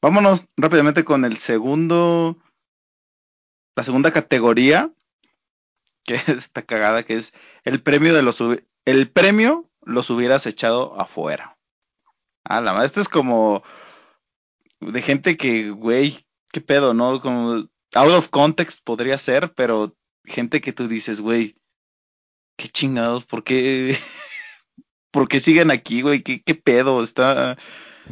Vámonos rápidamente con el segundo, la segunda categoría, que está cagada, que es el premio de los el premio los hubieras echado afuera. Ah, la madre, esto es como de gente que, güey, qué pedo, ¿no? Como out of context podría ser, pero gente que tú dices, güey, qué chingados, ¿por qué? ¿Por qué siguen aquí, güey? ¿Qué, qué pedo? Está...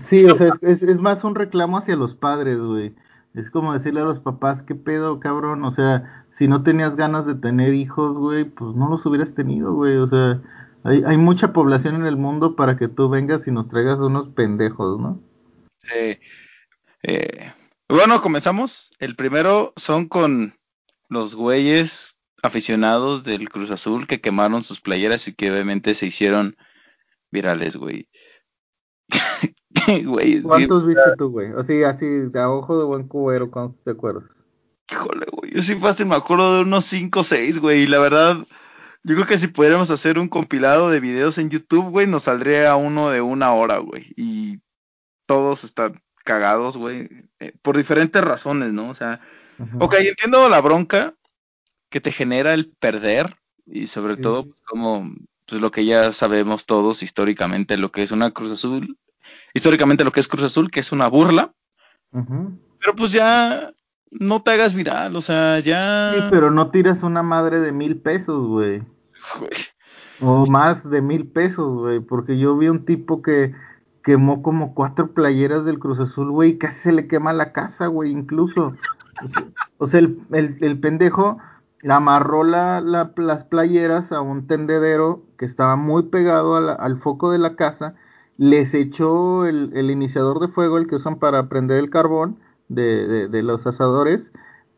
Sí, o sea, es, es, más un reclamo hacia los padres, güey. Es como decirle a los papás, ¿qué pedo, cabrón? O sea, si no tenías ganas de tener hijos, güey, pues no los hubieras tenido, güey. O sea, hay, hay mucha población en el mundo para que tú vengas y nos traigas unos pendejos, ¿no? Eh, eh, bueno, comenzamos. El primero son con los güeyes aficionados del Cruz Azul que quemaron sus playeras y que obviamente se hicieron virales, güey. Güey, sí, ¿Cuántos viste tú, güey? O sea, así, de a ojo de buen cubero, ¿cuántos te acuerdas? híjole, güey. Yo sí fácil me acuerdo de unos 5 o 6, güey. Y la verdad, yo creo que si pudiéramos hacer un compilado de videos en YouTube, güey, nos saldría uno de una hora, güey. Y todos están cagados, güey. eh, por diferentes razones, ¿no? O sea, Ujú. Ok, entiendo la bronca que te genera el perder y sobre Sí, todo pues, como pues, lo que ya sabemos todos históricamente lo que es una Cruz Azul, históricamente lo que es Cruz Azul, que es una burla, pero pues ya no te hagas viral, o sea, ya Sí, pero no tiras una madre de mil pesos, güey. O más de mil pesos, güey, porque yo vi un tipo que quemó como cuatro playeras del Cruz Azul, güey, y casi se le quema la casa, güey, incluso. O sea, el, el- el pendejo amarró la, la- las playeras a un tendedero que estaba muy pegado la- al foco de la casa, les echó el, el iniciador de fuego, el que usan para prender el carbón de, de- de los asadores,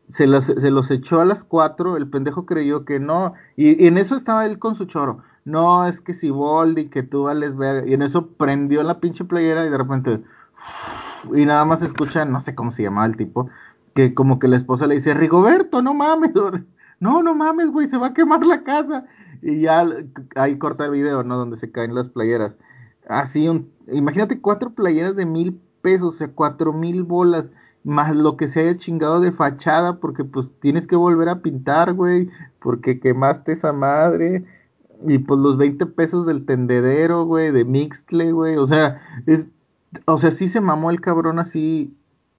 se los, se los echó a las cuatro, el pendejo creyó que no, y, en eso estaba él con su choro. No, es que si Boldi, que tú vales ver, y en eso prendió la pinche playera y de repente, y nada más escucha, no sé cómo se llamaba el tipo, que como que la esposa le dice, Rigoberto, no mames, no, no mames, güey, se va a quemar la casa. Y ya ahí corta el video, ¿no? Donde se caen las playeras. Así, un, imagínate cuatro playeras de mil pesos, o sea, cuatro mil bolas, más lo que se haya chingado de fachada, porque pues tienes que volver a pintar, güey, porque quemaste esa madre. Y pues los 20 pesos del tendedero, güey, de Mixtle, güey, o sea, es, o sea, sí se mamó el cabrón así.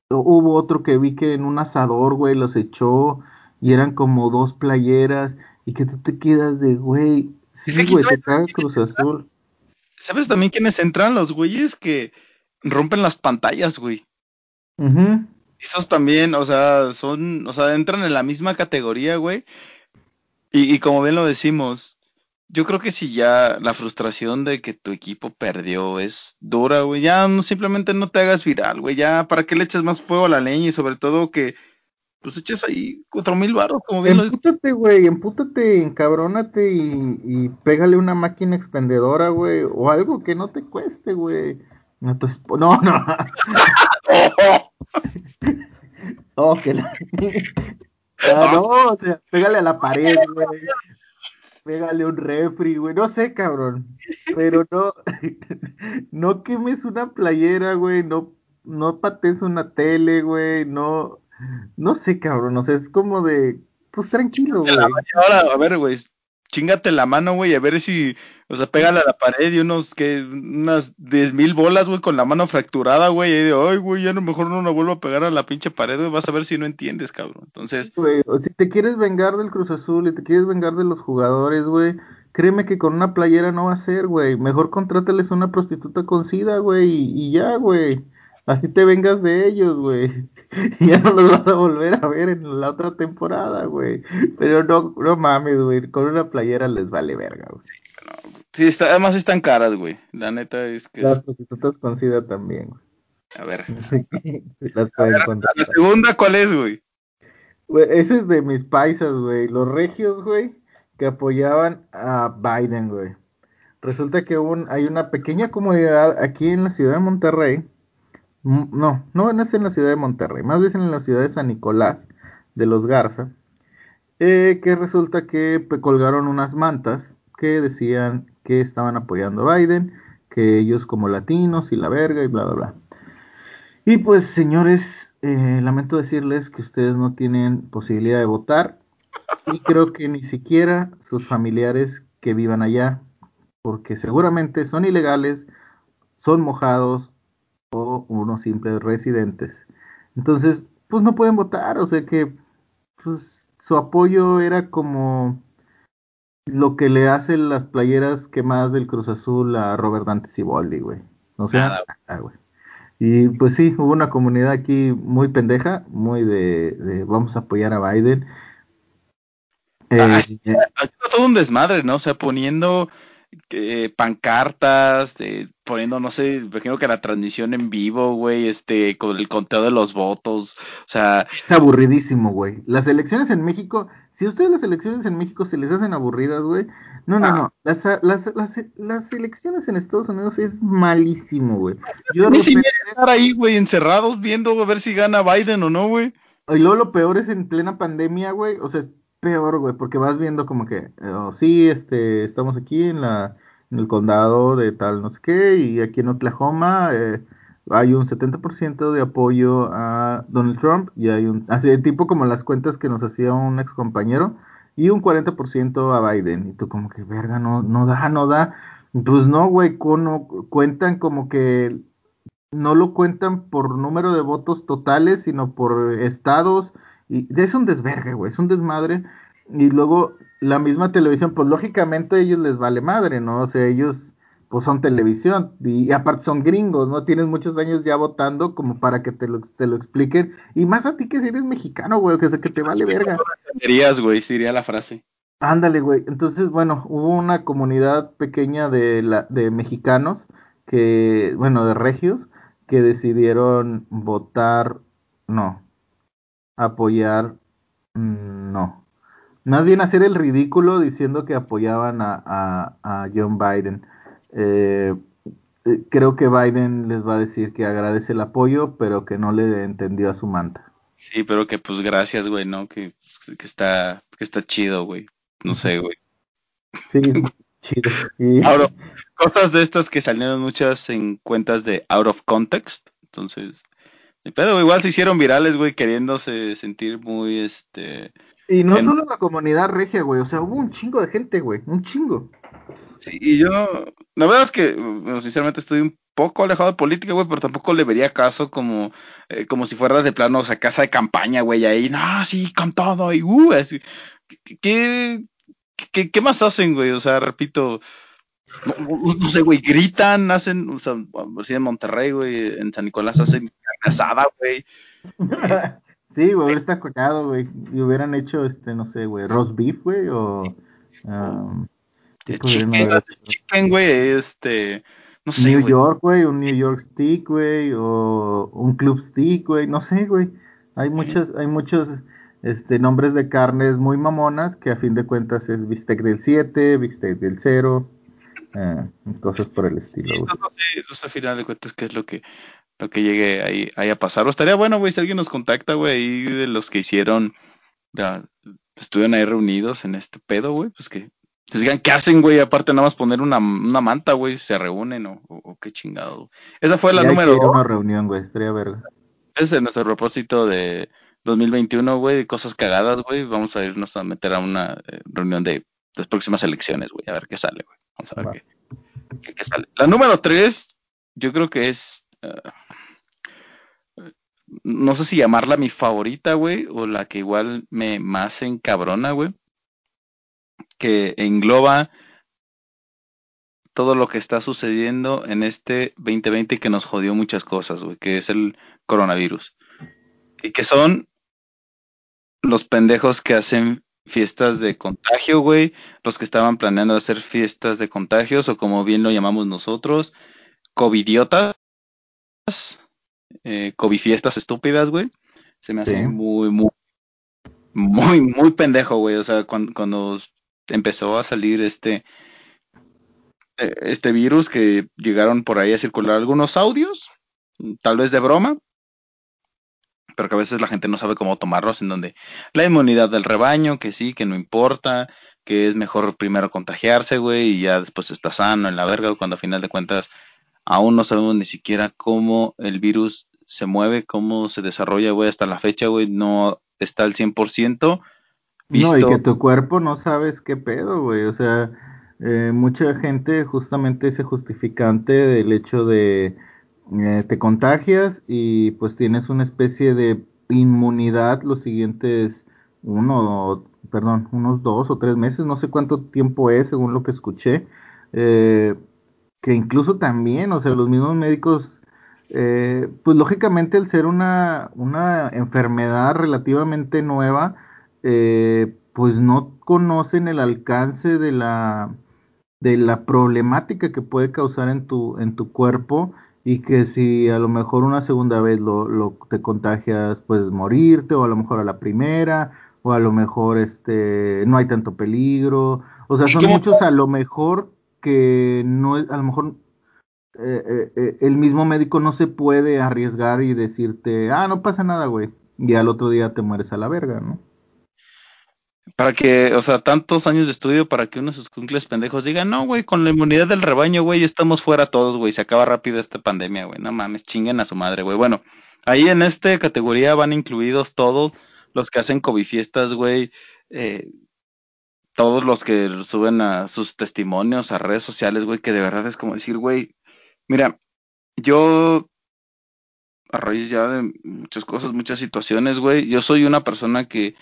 Hubo otro que vi que en un asador, güey, los echó y eran como dos playeras y que tú te quedas de, güey, sí, güey, te caga Cruz Azul. ¿Sabes también quiénes entran? Los güeyes que rompen las pantallas, güey. Esos también, o sea, son, o sea, entran en la misma categoría, güey. Y, y como bien lo decimos, yo creo que si ya la frustración de que tu equipo perdió es dura, güey, ya no, simplemente no te hagas viral, güey, ya para qué le echas más fuego a la leña y sobre todo que pues eches ahí cuatro mil baros, como bien lo Empútate, güey, empútate, encabrónate y, pégale una máquina expendedora, güey, o algo que no te cueste, güey. No, no. Oh, que la... Ah, no, o sea, pégale a la pared, güey. Pégale un refri, güey. No sé, cabrón. Pero no, no quemes una playera, güey. No, no patees una tele, güey. No, no sé, cabrón. O sea, es como de, pues tranquilo, güey. Ahora, a ver, güey, chingate la mano, güey, a ver si, o sea, pégale a la pared y unos, que, unas diez mil bolas, güey, con la mano fracturada, güey, y de, ay, güey, ya a lo mejor no la vuelvo a pegar a la pinche pared, güey, vas a ver si no entiendes, cabrón. Entonces, Güey, si te quieres vengar del Cruz Azul y te quieres vengar de los jugadores, güey, créeme que con una playera no va a ser, güey. Mejor contrátales a una prostituta con sida, güey, y, y ya, güey. Así te vengas de ellos, güey. Ya no los vas a volver a ver en la otra temporada, güey. Pero no, no mames, güey. Con una playera les vale verga, güey. Sí, está, además están caras, güey. La neta es que. Las prostitutas con SIDA también, güey. A ver. Las A ver, la segunda, ¿cuál es, güey? Güey, ese es de mis paisas, güey. Los regios, güey, que apoyaban a Biden, güey. Resulta que un, hay una pequeña comunidad aquí en la ciudad de Monterrey. Mm, No, no no es en la ciudad de Monterrey, más bien en la ciudad de San Nicolás de los Garza. eh, que resulta que pues, colgaron unas mantas que decían que estaban apoyando a Biden, que ellos como latinos y la verga y bla, bla, bla. Y pues, señores, eh, lamento decirles que ustedes no tienen posibilidad de votar y creo que ni siquiera sus familiares que vivan allá, porque seguramente son ilegales, son mojados o unos simples residentes. Entonces, pues no pueden votar, o sea que pues su apoyo era como lo que le hacen las playeras quemadas del Cruz Azul a Robert Dante Siboldi, güey. O sea, Nada. nada, güey. Y pues sí, hubo una comunidad aquí muy pendeja, muy de, de vamos a apoyar a Biden. Eh, Ah, sí. Haciendo todo un desmadre, ¿no? O sea, poniendo eh, pancartas, eh, poniendo, no sé, imagino que la transmisión en vivo, güey, este, con el conteo de los votos, o sea, es aburridísimo, güey. Las elecciones en México, si a ustedes las elecciones en México se les hacen aburridas, güey. No, no, Ah. no. Las, las, las, las elecciones en Estados Unidos es malísimo, güey. Yo ni estar ahí, güey, encerrados viendo a ver si gana Biden o no, güey. Y luego lo peor es en plena pandemia, güey. O sea, peor, güey, porque vas viendo como que, oh, sí, este, estamos aquí en la, en el condado de tal, no sé qué, y aquí en Oklahoma eh, hay un 70% de apoyo a Donald Trump y hay un, así tipo como las cuentas que nos hacía un ex compañero y un 40% a Biden. Y tú como que, verga, no, no da, no da. Pues no, güey, cono- cuentan como que no lo cuentan por número de votos totales, sino por estados. Y es un desvergue, güey, es un desmadre. Y luego la misma televisión, pues lógicamente a ellos les vale madre, ¿no? O sea, ellos pues son televisión y, y aparte son gringos, ¿no? Tienes muchos años ya votando como para que te lo, te lo expliquen. Y más a ti que si eres mexicano, güey, que, que te vale verga. Dirías, güey, sería la frase. Ándale, güey. Entonces, bueno, hubo una comunidad pequeña de, la, de mexicanos que, bueno, de regios, que decidieron votar, no, apoyar, mm, no. Más bien hacer el ridículo diciendo que apoyaban a, a, a John Biden. Eh, eh, creo que Biden les va a decir que agradece el apoyo, pero que no le entendió a su manta. Sí, pero que pues gracias, güey, ¿no? Que, que está, que está chido, güey. No sé, güey. Sí, chido. Y- Ahora, cosas de estas que salieron muchas en cuentas de out of context. Entonces, pedo, güey, igual se hicieron virales, güey, queriéndose sentir muy, este... Y no En- solo la comunidad regia, güey, o sea, hubo un chingo de gente, güey, un chingo. Sí, y yo, la verdad es que, bueno, sinceramente estoy un poco alejado de política, güey, pero tampoco le vería caso como, eh, como si fuera de plano, o sea, casa de campaña, güey, ahí, no, sí, con todo, y uh, así. ¿Qué, qué, qué- qué más hacen, güey? O sea, repito, no, sé, güey, gritan, hacen, o sea, así en Monterrey, güey, en San Nicolás hacen carne asada, güey. Sí, güey, hubiera estado cagado, güey, y hubieran hecho, este, no sé, güey, roast beef, güey, o... um, ¿qué Eh, Chicken, güey, este, no sé, New. York, güey, un New York Stick, güey, o un Club Stick, güey, no sé, güey. Hay muchos, hay muchos, este, nombres de carnes muy mamonas que a fin de cuentas es bistec del 7, bistec del 0, eh, cosas por el estilo, güey. No sé, no sé, a final de cuentas qué es lo que, lo que llegue ahí, ahí a pasar. O estaría bueno, güey, si alguien nos contacta, güey, ahí de los que hicieron, ya, estuvieron ahí reunidos en este pedo, güey, pues que nos digan qué hacen, güey, aparte nada más poner una, una manta, güey, se reúnen o, o- o qué chingado. Esa fue la Ya hay número que ir una reunión, güey, estaría verga. Ese es nuestro propósito de 2021, güey, de cosas cagadas, güey. Vamos a irnos a meter a una eh, reunión de las próximas elecciones, güey, a ver qué sale, güey. Vamos a ver qué, qué- qué sale. La número tres, yo creo que es, eh, no sé si llamarla mi favorita, güey, o la que igual me más encabrona, güey, que engloba todo lo que está sucediendo en este 2020 que nos jodió muchas cosas, güey, que es el coronavirus. Y que son los pendejos que hacen fiestas de contagio, güey, los que estaban planeando hacer fiestas de contagios o como bien lo llamamos nosotros, covidiotas, eh, fiestas estúpidas, güey. Se me hace muy, muy, muy, muy pendejo, güey. O sea, cuando, cuando empezó a salir este, e, este virus que llegaron por ahí a circular algunos audios, tal vez de broma, pero que a veces la gente no sabe cómo tomarlos, en donde la inmunidad del rebaño, que sí, que no importa, que es mejor primero contagiarse, güey, y ya después está sano en la verga, cuando a final de cuentas aún no sabemos ni siquiera cómo el virus se mueve, cómo se desarrolla, güey, hasta la fecha, güey, no está al 100%. Visto. No, y que tu cuerpo no sabes qué pedo, güey, o sea, eh, mucha gente justamente ese justificante del hecho de eh, te contagias y pues tienes una especie de inmunidad los siguientes uno, perdón, unos dos o tres meses, no sé cuánto tiempo es según lo que escuché, eh, que incluso también, o sea, los mismos médicos, eh, pues lógicamente al ser una, una enfermedad relativamente nueva, pues no conocen el alcance de la, de la problemática que puede causar en tu, en tu cuerpo y que si a lo mejor una segunda vez lo, lo te contagias puedes morirte o a lo mejor a la primera o a lo mejor este no hay tanto peligro. O sea son muchos a lo mejor que no a lo mejor eh, eh, eh, el mismo médico no se puede arriesgar y decirte ah no pasa nada güey y al otro día te mueres a la verga no para que, o sea, tantos años de estudio para que uno de sus cuncles pendejos digan, no, güey, con la inmunidad del rebaño, güey, estamos fuera todos, güey, se acaba rápido esta pandemia, güey, no mames, chinguen a su madre, güey. Bueno, ahí en esta categoría van incluidos todos los que hacen COVID fiestas, güey, eh, todos los que suben a sus testimonios a redes sociales, güey, que de verdad es como decir, güey, mira, yo a raíz ya de muchas cosas, muchas situaciones, güey, yo soy una persona que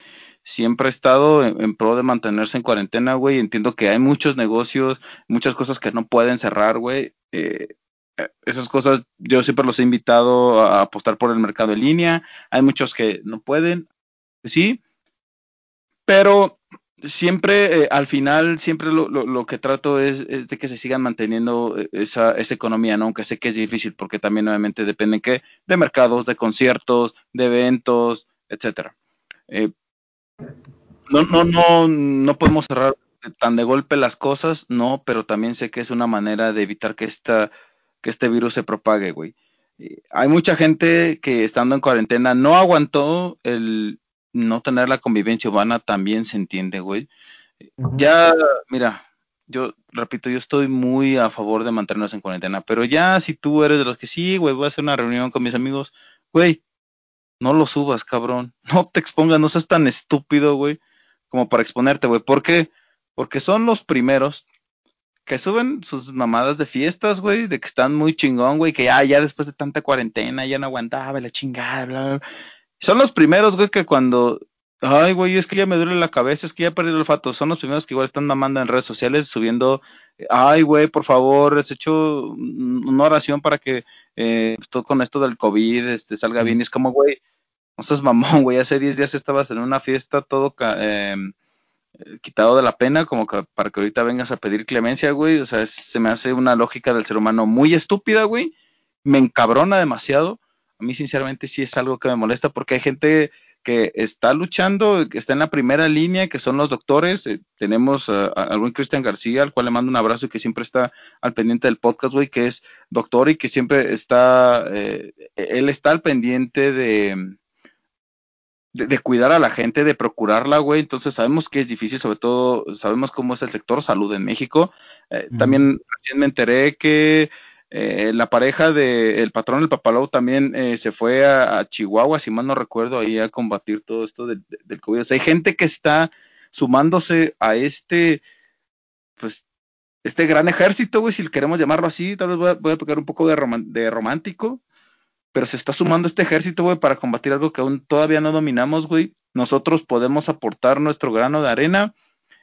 siempre he estado en, pro de mantenerse en cuarentena, güey. Entiendo que hay muchos negocios, muchas cosas que no pueden cerrar, güey. Eh, eh, esas cosas yo siempre los he invitado a apostar por el mercado en línea. Hay muchos que no pueden, sí, pero siempre, eh, al final, siempre lo, lo, que trato es, de que se sigan manteniendo esa, esa economía, ¿no? Aunque sé que es difícil, porque también obviamente dependen de mercados, de conciertos, de eventos, etcétera. Eh, no, no, no, no podemos cerrar tan de golpe las cosas, no, pero también sé que es una manera de evitar que esta, que este virus se propague, güey. Eh, hay mucha gente que estando en cuarentena no aguantó el no tener la convivencia humana, también se entiende, güey. Ya, mira, yo repito, yo estoy muy a favor de mantenernos en cuarentena, pero ya si tú eres de los que sí, güey, voy a hacer una reunión con mis amigos, güey, no lo subas, cabrón. No te expongas, no seas tan estúpido, güey, como para exponerte, güey. ¿Por qué? Porque son los primeros que suben sus mamadas de fiestas, güey, de que están muy chingón, güey, que ya, ya después de tanta cuarentena ya no aguantaba la chingada, bla, bla. Son los primeros, güey, que cuando, ay, güey, es que ya me duele la cabeza, es que ya perdí el olfato, son los primeros que igual están mamando en redes sociales subiendo, ay, güey, por favor, has hecho una oración para que eh, todo con esto del COVID este, salga bien. Y es como, güey, no seas mamón, güey, hace 10 días estabas en una fiesta todo eh, quitado de la pena, como que para que ahorita vengas a pedir clemencia, güey. O sea, se me hace una lógica del ser humano muy estúpida, güey. Me encabrona demasiado. A mí, sinceramente, sí es algo que me molesta porque hay gente que está luchando, que está en la primera línea, que son los doctores. Eh, tenemos a, al buen Cristian García, al cual le mando un abrazo y que siempre está al pendiente del podcast, güey, que es doctor y que siempre está, eh, él está al pendiente de, de, cuidar a la gente, de procurarla, güey. Entonces sabemos que es difícil, sobre todo sabemos cómo es el sector salud en México. Eh, también recién me enteré que eh, la pareja del patrón del Papalou también eh, se fue a, Chihuahua, si mal no recuerdo, ahí a combatir todo esto del, COVID. O sea, hay gente que está sumándose a este, pues, este gran ejército, güey, si queremos llamarlo así, tal vez voy a, voy pegar un poco de, de romántico, pero se está sumando este ejército, güey, para combatir algo que aún todavía no dominamos, güey. Nosotros podemos aportar nuestro grano de arena,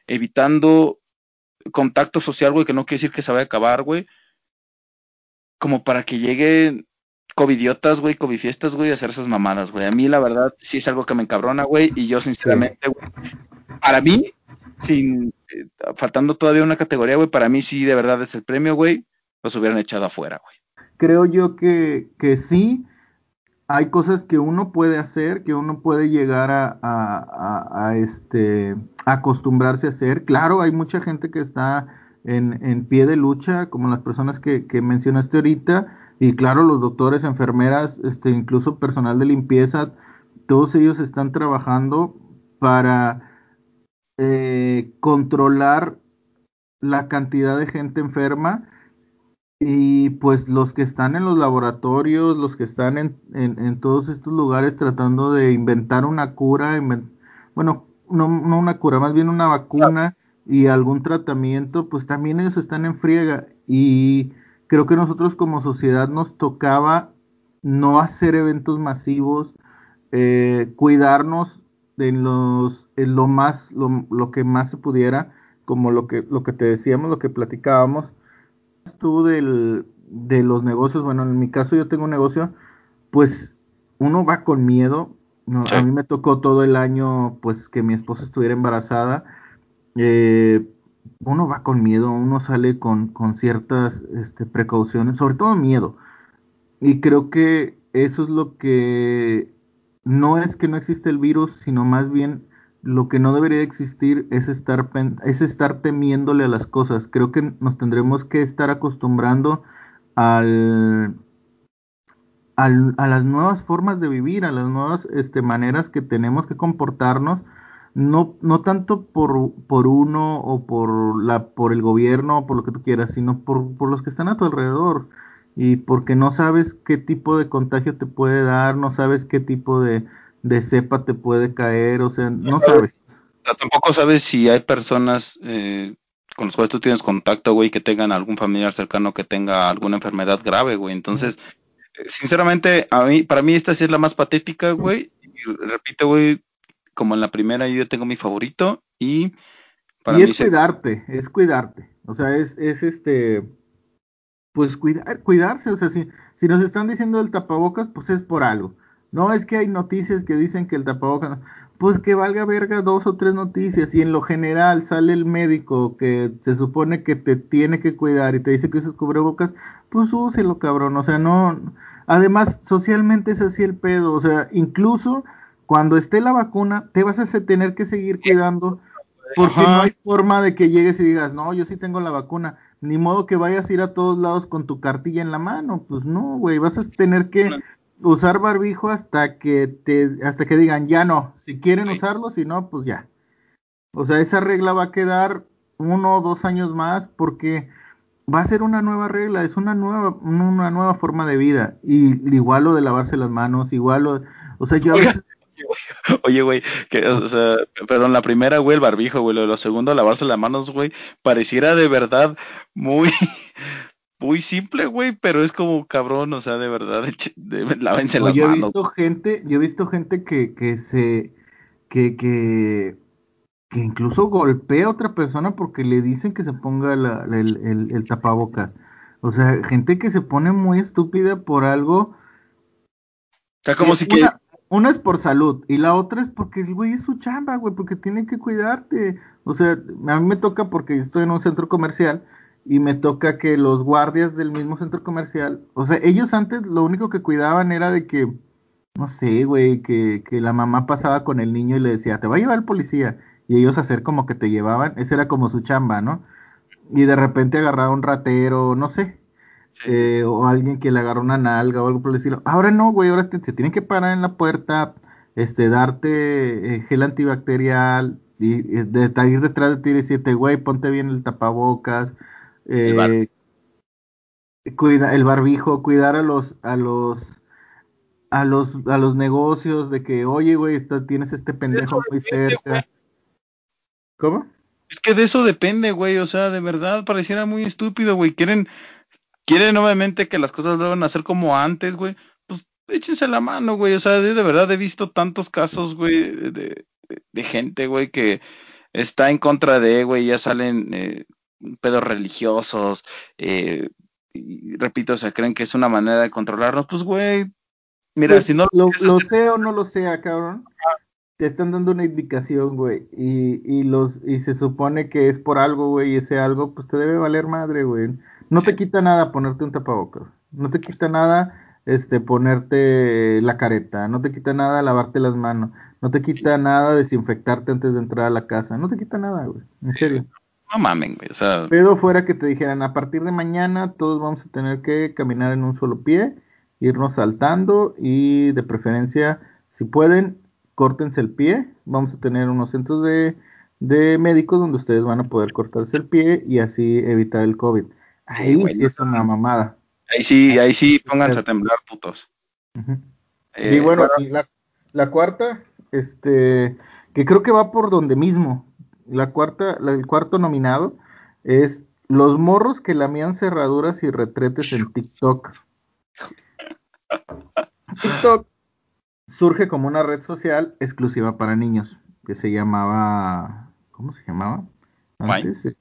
evitando contacto social, güey, que no quiere decir que se vaya a acabar, güey. Como para que lleguen covidiotas, güey, covifiestas, güey, a hacer esas mamadas, güey. A mí, la verdad, sí es algo que me encabrona, güey, y yo, sinceramente, güey, para mí, sin, eh, faltando todavía una categoría, güey, para mí sí, de verdad, es el premio, güey, los hubieran echado afuera, güey. Creo yo que, que sí, hay cosas que uno puede hacer, que uno puede llegar a, a, a, este, acostumbrarse a hacer. Claro, hay mucha gente que está en, en pie de lucha, como las personas que, que, mencionaste ahorita, y claro, los doctores, enfermeras, este, incluso personal de limpieza, todos ellos están trabajando para eh, controlar la cantidad de gente enferma. Y pues los que están en los laboratorios, los que están en, en, todos estos lugares tratando de inventar una cura, bueno, no, no, una cura, más bien una vacuna y algún tratamiento, pues también ellos están en friega. Y creo que nosotros como sociedad nos tocaba no hacer eventos masivos, eh, cuidarnos en, los, en lo más, lo, lo que más se pudiera, como lo que, lo que te decíamos, lo que platicábamos tú del, de los negocios, bueno, en mi caso yo tengo un negocio, pues uno va con miedo. A mí me tocó todo el año, pues que mi esposa estuviera embarazada. Eh, uno va con miedo, uno sale con, con ciertas este, precauciones, sobre todo miedo. Y creo que eso es lo que no es que no existe el virus, sino más bien lo que no debería existir es estar, es estar temiéndole a las cosas. Creo que nos tendremos que estar acostumbrando al, al, a las nuevas formas de vivir, a las nuevas este, maneras que tenemos que comportarnos, no, no tanto por, por uno o por, la, por el gobierno o por lo que tú quieras, sino por, por los que están a tu alrededor. Y porque no sabes qué tipo de contagio te puede dar, no sabes qué tipo de, de cepa te puede caer, o sea, no sabes. Tampoco sabes si hay personas eh, con las cuales tú tienes contacto, güey, que tengan algún familiar cercano que tenga alguna enfermedad grave, güey. Entonces, eh, sinceramente, a mí, para mí esta sí es la más patética, güey. Y repito, güey, como en la primera yo tengo mi favorito y para y es cuidarte, es cuidarte. O sea, es, es este, pues cuidar, cuidarse. O sea, si, si nos están diciendo el tapabocas, pues es por algo. No, es que hay noticias que dicen que el tapabocas, pues que valga verga dos o tres noticias y en lo general sale el médico que se supone que te tiene que cuidar y te dice que uses cubrebocas, pues úselo, cabrón, o sea, no, además socialmente es así el pedo, o sea, incluso cuando esté la vacuna te vas a tener que seguir cuidando porque no hay forma de que llegues y digas, no, yo sí tengo la vacuna, ni modo que vayas a ir a todos lados con tu cartilla en la mano, pues no, güey, vas a tener que usar barbijo hasta que te, hasta que digan ya no, si quieren usarlo, si no, pues ya. O sea, esa regla va a quedar uno o dos años más porque va a ser una nueva regla, es una nueva, una nueva forma de vida. Y igual lo de lavarse las manos, igual lo, o sea, yo a veces... Oye, güey, que, o sea, perdón, la primera, güey, el barbijo, güey, lo, lo segundo, lavarse las manos, güey, pareciera de verdad muy, muy simple, güey, pero es como cabrón, o sea, de verdad, de, lávense las yo manos. He visto gente, yo he visto gente que, que se, que, que, que incluso golpea a otra persona porque le dicen que se ponga la, el, el, el, tapabocas. O sea, gente que se pone muy estúpida por algo. O sea, como si una, que... una es por salud y la otra es porque el güey es su chamba, güey, porque tiene que cuidarte. O sea, a mí me toca porque estoy en un centro comercial y me toca que los guardias del mismo centro comercial, o sea, ellos antes lo único que cuidaban era de que, no sé, güey, que, que la mamá pasaba con el niño y le decía, te va a llevar el policía, y ellos hacer como que te llevaban, esa era como su chamba, ¿no? Y de repente agarraba un ratero, no sé, eh, o alguien que le agarró una nalga o algo por el estilo. Ahora no, güey, ahora te, se tienen que parar en la puerta, este, darte eh, gel antibacterial, y, de, ir detrás de ti y decirte, güey, ponte bien el tapabocas, eh, cuida, el barbijo, cuidar a los, a los, a los, a los negocios de que, oye, güey, tienes este pendejo muy cerca. ¿Cómo? Es que de eso depende, güey, o sea, de verdad pareciera muy estúpido, güey. Quieren, quieren obviamente que las cosas vuelvan a ser como antes, güey. Pues échense la mano, güey. O sea, de, verdad he visto tantos casos, güey, de, de, gente, güey, que está en contra de, güey, ya salen eh, pedos religiosos, eh, y repito, o sea, creen que es una manera de controlarnos, pues güey, mira, Pues, si no lo, sea o no lo sea, cabrón, te están dando una indicación, güey, y, y los y se supone que es por algo, güey, y ese algo, pues te debe valer madre, güey. No te quita nada ponerte un tapabocas, no te quita nada, este, ponerte la careta, no te quita nada lavarte las manos, no te quita nada desinfectarte antes de entrar a la casa, no te quita nada, güey, en serio. no mamen, güey, o sea, Pedo fuera que te dijeran, a partir de mañana todos vamos a tener que caminar en un solo pie, irnos saltando y de preferencia, si pueden, córtense el pie. Vamos a tener unos centros de, de médicos donde ustedes van a poder cortarse el pie y así evitar el COVID. Ahí güey, sí es una mamada. ahí sí, ahí sí, pónganse a temblar, putos. Eh, y bueno, y la, la cuarta, este, que creo que va por donde mismo. La cuarta, la- el cuarto nominado es los morros que lamían cerraduras y retretes en TikTok. TikTok surge como una red social exclusiva para niños que se llamaba, ¿cómo se llamaba? Antes, eh,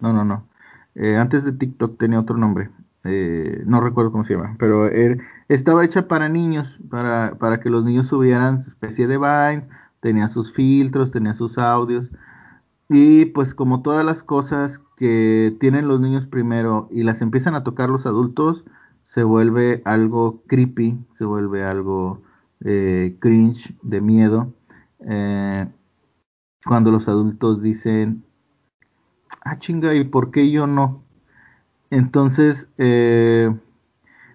no, no, no. Eh, antes de TikTok tenía otro nombre. Eh, no recuerdo cómo se llama, pero er- estaba hecha para niños, para, para que los niños subieran su especie de Vines, tenía sus filtros, tenía sus audios. Y pues como todas las cosas que tienen los niños primero y las empiezan a tocar los adultos, se vuelve algo creepy, se vuelve algo eh, cringe, de miedo. Cuando los adultos dicen, ah chinga, ¿y por qué yo no? Entonces, eh,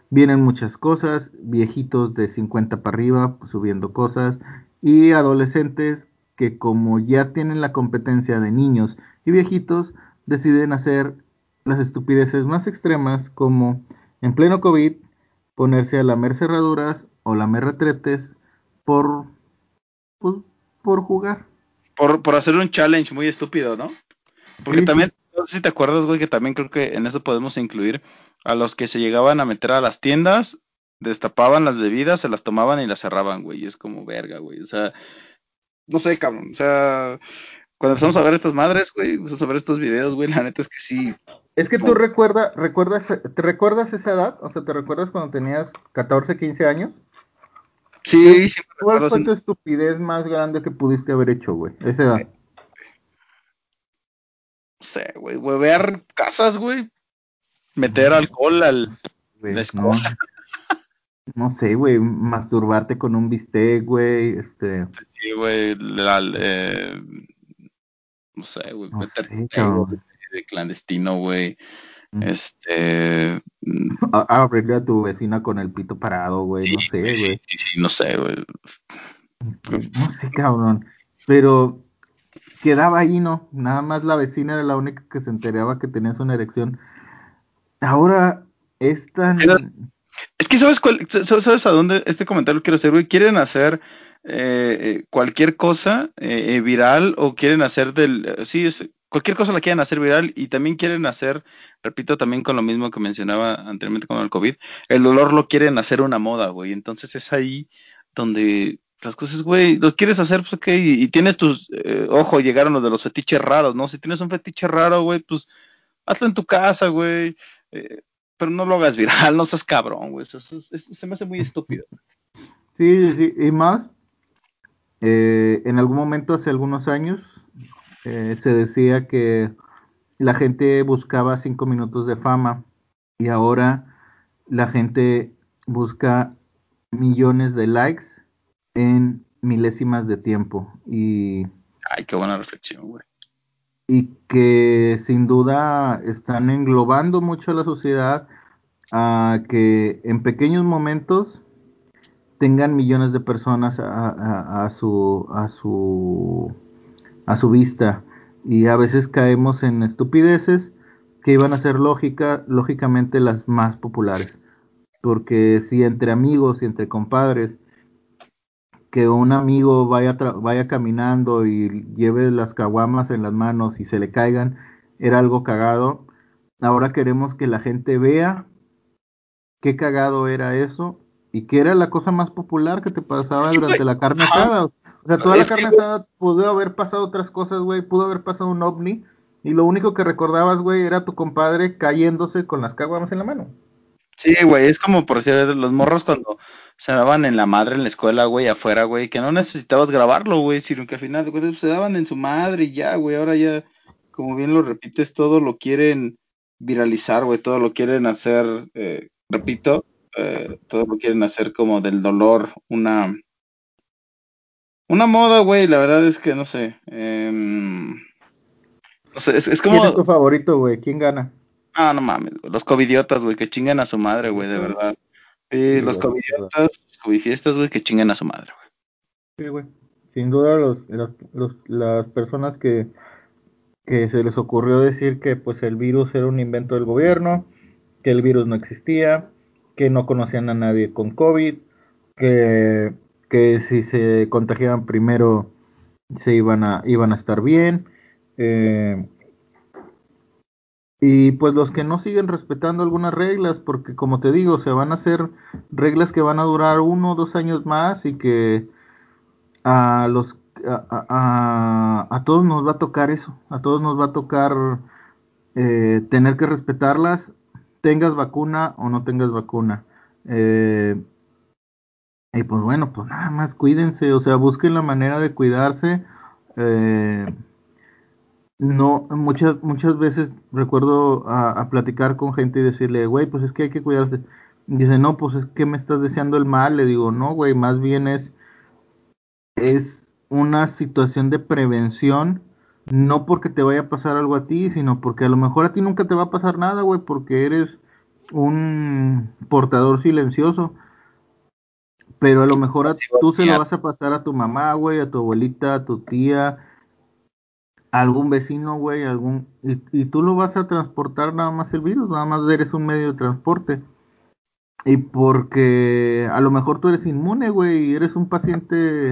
vienen muchas cosas, viejitos de 50 para arriba subiendo cosas y adolescentes que como ya tienen la competencia de niños y viejitos, deciden hacer las estupideces más extremas como en pleno COVID ponerse a lamer cerraduras o lamer retretes por, pues, por jugar. por, por hacer un challenge muy estúpido, ¿no? Porque también, no sé si te acuerdas, güey, que también creo que en eso podemos incluir a los que se llegaban a meter a las tiendas, destapaban las bebidas, se las tomaban y las cerraban, güey. Y es como verga, güey. O sea, no sé, cabrón. O sea, cuando empezamos a ver estas madres, güey, empezamos a ver estos videos, güey, la neta es que sí. Es que tú recuerda, recuerdas, ¿te recuerdas esa edad? O sea, ¿te recuerdas cuando tenías 14, 15 años? Sí, sí, ¿Cuál fue tu estupidez más grande que pudiste haber hecho, güey? Esa edad. No sé, güey, huevear casas, güey. Meter alcohol al. La no, escuela. no sé, güey, masturbarte con un bistec, güey, este, Sí, güey, eh, no sé, güey, no meter sé, algo cabrón. de clandestino, güey. Este. A- Abrirle a tu vecina con el pito parado, güey, Sí, no sé, güey, sí, sí, sí, no sé, güey. No sé, cabrón. Pero quedaba ahí, ¿no? Nada más la vecina era la única que se enteraba que tenías una erección. Ahora es tan... Es que sabes cuál, sa- sabes a dónde este comentario quiero hacer, güey. Quieren hacer eh, eh, cualquier cosa eh, viral o quieren hacer del, sí, cualquier cosa la quieren hacer viral y también quieren hacer, repito, también con lo mismo que mencionaba anteriormente con el COVID, el dolor lo quieren hacer una moda, güey. Entonces es ahí donde las cosas, güey, lo quieres hacer, pues ok, y, tienes tus, eh, ojo, llegaron los de los fetiches raros, ¿no? Si tienes un fetiche raro, güey, pues hazlo en tu casa, güey. eh, pero no lo hagas viral, no seas cabrón, güey. Se me hace muy estúpido. Sí, sí, y más, eh, en algún momento, hace algunos años, se decía que la gente buscaba cinco minutos de fama y ahora la gente busca millones de likes en milésimas de tiempo. Y, Ay, qué buena reflexión, güey. y que sin duda están englobando mucho a la sociedad a que en pequeños momentos tengan millones de personas a, a- a su a su a su vista. Y a veces caemos en estupideces que iban a ser lógica lógicamente las más populares. Porque si entre amigos y entre compadres que un amigo vaya vaya caminando y lleve las caguamas en las manos y se le caigan era algo cagado ahora queremos que la gente vea qué cagado era eso y que era la cosa más popular que te pasaba durante la carne asada. O sea, toda la carne asada pudo haber pasado otras cosas, güey. Pudo haber pasado un ovni Y lo único que recordabas, güey, era tu compadre cayéndose con las caguamas en la mano. Sí, güey, es como por decir, los morros cuando se daban en la madre en la escuela, güey, afuera, güey, que no necesitabas grabarlo, güey, sino que al final de cuentas pues, se daban en su madre y ya, güey, ahora ya, como bien lo repites, todo lo quieren viralizar, güey, todo lo quieren hacer, eh, repito, eh, todo lo quieren hacer como del dolor una, una moda, güey, la verdad es que no sé, em, no sé, es, es como... ¿Quién es tu favorito, güey? ¿Quién gana? Ah, no mames, güey, los covidiotas, güey, que chinguen a su madre, güey, de verdad. Sí, Sí, los güey, covidiotas, los covifiestas, güey, que chinguen a su madre, güey. Sí, güey. Sin duda los, los, los- las personas que, que se les ocurrió decir que pues el virus era un invento del gobierno, que el virus no existía, que no conocían a nadie con COVID, que, que si se contagiaban primero se iban a, iban a estar bien. eh, y pues los que no siguen respetando algunas reglas, porque como te digo, se van a hacer reglas que van a durar uno o dos años más y que a los a, a- a- todos nos va a tocar eso, a todos nos va a tocar eh, tener que respetarlas, tengas vacuna o no tengas vacuna. Eh, y pues bueno, pues nada más cuídense, o sea, busquen la manera de cuidarse. eh, no, muchas, muchas veces recuerdo a, a platicar con gente y decirle, güey, pues es que hay que cuidarse. Dice, no, pues es que me estás deseando el mal. Le digo, no, güey, más bien es es una situación de prevención, no porque te vaya a pasar algo a ti, sino porque a lo mejor a ti nunca te va a pasar nada, güey, porque eres un portador silencioso, pero a lo mejor a- tú se lo vas a pasar a tu mamá, güey, a tu abuelita, a tu tía, algún vecino, güey, algún y, y tú lo vas a transportar nada más el virus, nada más eres un medio de transporte. Y porque a lo mejor tú eres inmune, güey, y eres un paciente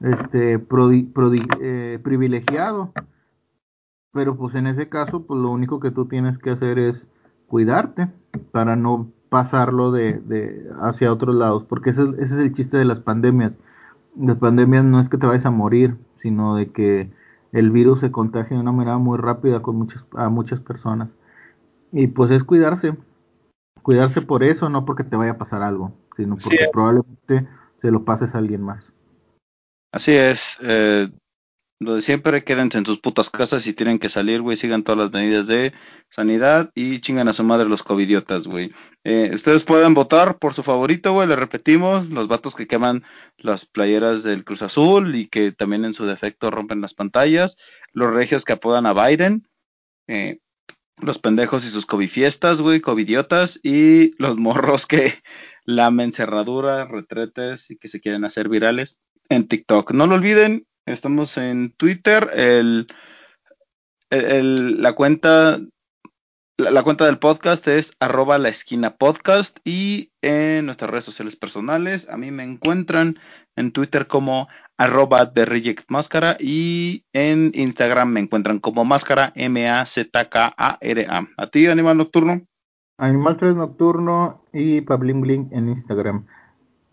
este eh, privilegiado. Pero pues en ese caso, pues lo único que tú tienes que hacer es cuidarte para no pasarlo de, de hacia otros lados, porque ese, es- ese es el chiste de las pandemias. Las pandemias no es que te vayas a morir, sino de que el virus se contagia de una manera muy rápida con muchas, a muchas personas. Y pues es cuidarse, cuidarse por eso, no porque te vaya a pasar algo, sino Sí, porque probablemente se lo pases a alguien más. Así es, eh, lo de siempre, quédense en sus putas casas si tienen que salir, güey, sigan todas las medidas de sanidad y chingan a su madre los covidiotas, güey. Eh, ustedes pueden votar por su favorito, güey, le repetimos, los vatos que queman las playeras del Cruz Azul y que también en su defecto rompen las pantallas, los regios que apodan a Biden, eh, los pendejos y sus covifiestas, güey, covidiotas, y los morros que lamen cerraduras, retretes y que se quieren hacer virales en TikTok. No lo olviden, estamos en Twitter, el, la cuenta la, cuenta del podcast es arroba la esquina y en nuestras redes sociales personales a mí me encuentran en Twitter como arroba Reject Máscara y en Instagram me encuentran como máscara M-A-Z-K-A-R-A. ¿A ti, Animal Nocturno? Animal 3 Nocturno y Pablin en Instagram.